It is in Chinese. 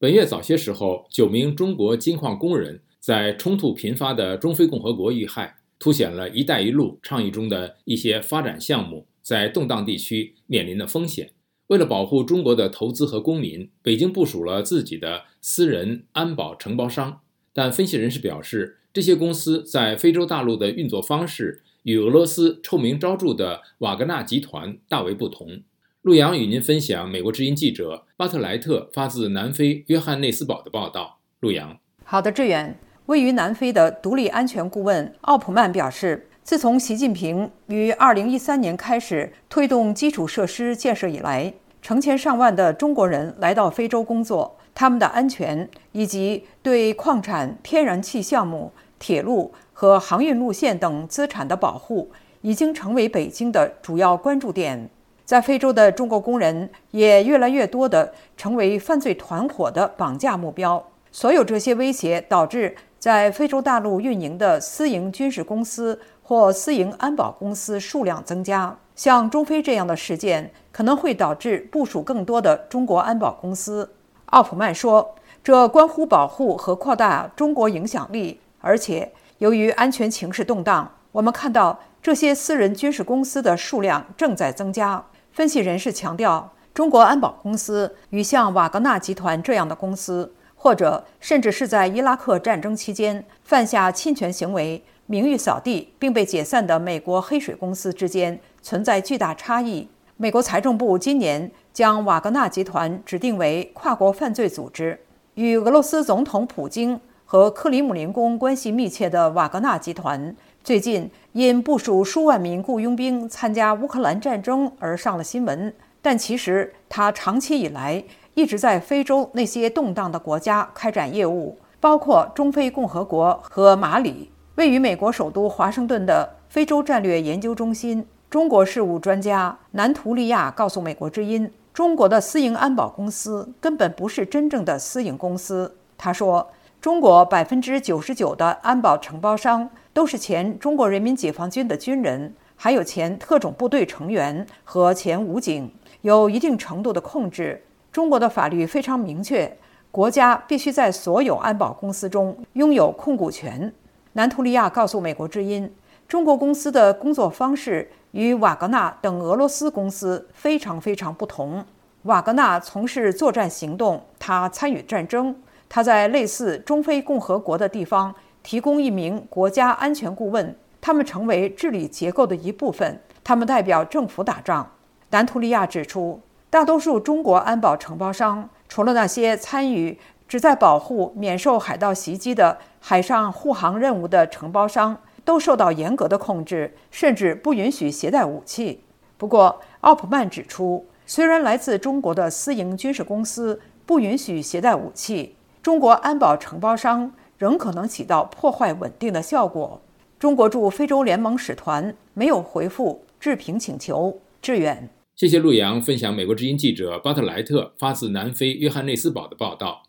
本月早些时候，九名中国金矿工人在冲突频发的中非共和国遇害，凸显了一带一路倡议中的一些发展项目在动荡地区面临的风险。为了保护中国的投资和公民，北京部署了自己的私人安保承包商。但分析人士表示，这些公司在非洲大陆的运作方式与俄罗斯臭名昭著的瓦格纳集团大为不同。陆洋与您分享美国之音记者巴特莱特发自南非约翰内斯堡的报道。陆洋，好的，志远。位于南非的独立安全顾问奥普曼表示，自从习近平于2013年开始推动基础设施建设以来，成千上万的中国人来到非洲工作，他们的安全以及对矿产、天然气项目、铁路和航运路线等资产的保护，已经成为北京的主要关注点。在非洲的中国工人也越来越多地成为犯罪团伙的绑架目标。所有这些威胁导致在非洲大陆运营的私营军事公司或私营安保公司数量增加。像中非这样的事件可能会导致部署更多的中国安保公司。奥普曼说：“这关乎保护和扩大中国影响力，而且由于安全形势动荡，我们看到这些私人军事公司的数量正在增加。”分析人士强调，中国安保公司与像瓦格纳集团这样的公司，或者甚至是在伊拉克战争期间犯下侵权行为、名誉扫地并被解散的美国黑水公司之间存在巨大差异。美国财政部今年将瓦格纳集团指定为跨国犯罪组织。与俄罗斯总统普京和克里姆林宫关系密切的瓦格纳集团。最近因部署数万名雇佣兵参加乌克兰战争而上了新闻，但其实他长期以来一直在非洲那些动荡的国家开展业务，包括中非共和国和马里。位于美国首都华盛顿的非洲战略研究中心中国事务专家南图利亚告诉《美国之音》，中国的私营安保公司根本不是真正的私营公司。他说，中国百分之九十九的安保承包商。都是前中国人民解放军的军人，还有前特种部队成员和前武警，有一定程度的控制。中国的法律非常明确，国家必须在所有安保公司中拥有控股权。南图利亚告诉美国之音，中国公司的工作方式与瓦格纳等俄罗斯公司非常非常不同。瓦格纳从事作战行动，他参与战争，他在类似中非共和国的地方。提供一名国家安全顾问，他们成为治理结构的一部分。他们代表政府打仗。南图利亚指出，大多数中国安保承包商，除了那些参与旨在保护免受海盗袭击的海上护航任务的承包商，都受到严格的控制，甚至不允许携带武器。不过，奥普曼指出，虽然来自中国的私营军事公司不允许携带武器，中国安保承包商。仍可能起到破坏稳定的效果。中国驻非洲联盟使团没有回复置评请求。致远，谢谢陆洋分享美国之音记者巴特莱特发自南非约翰内斯堡的报道。